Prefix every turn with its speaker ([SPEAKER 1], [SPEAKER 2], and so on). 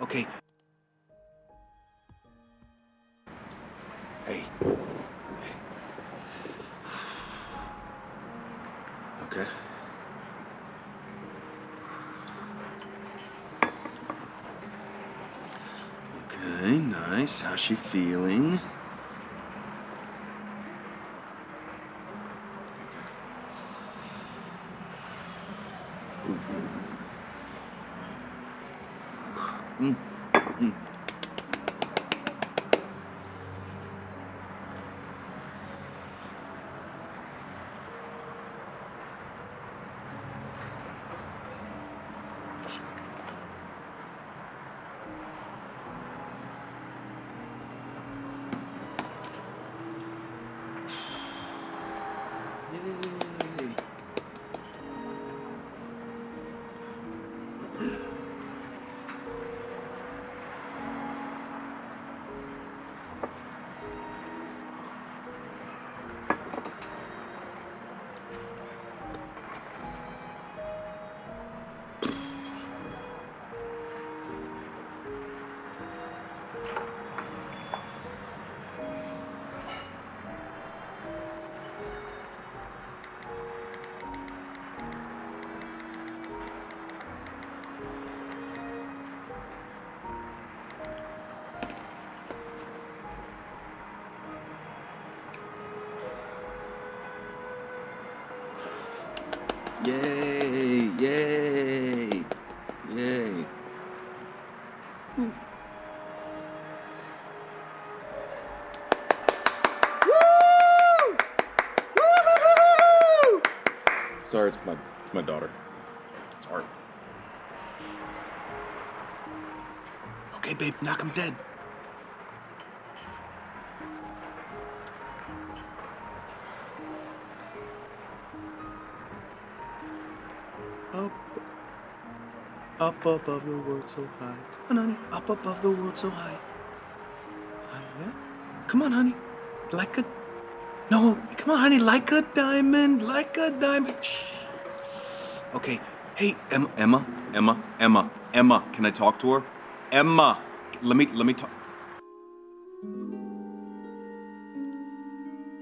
[SPEAKER 1] Okay. Hey. Okay. Okay, nice. How's she feeling? Mm-hmm. Yeah. Yay! Yay! Yay! Woo! Woo! Sorry, it's my it's my daughter. Sorry. Okay, babe, knock him dead. Up, up above the world so high. Come on, honey. Up above the world so high. Come on, honey. Like a. No, come on, honey. Like a diamond. Like a diamond. Shh. Okay. Hey, Emma, Emma, Emma, Emma, Emma. Can I talk to her? Emma, let me let me talk.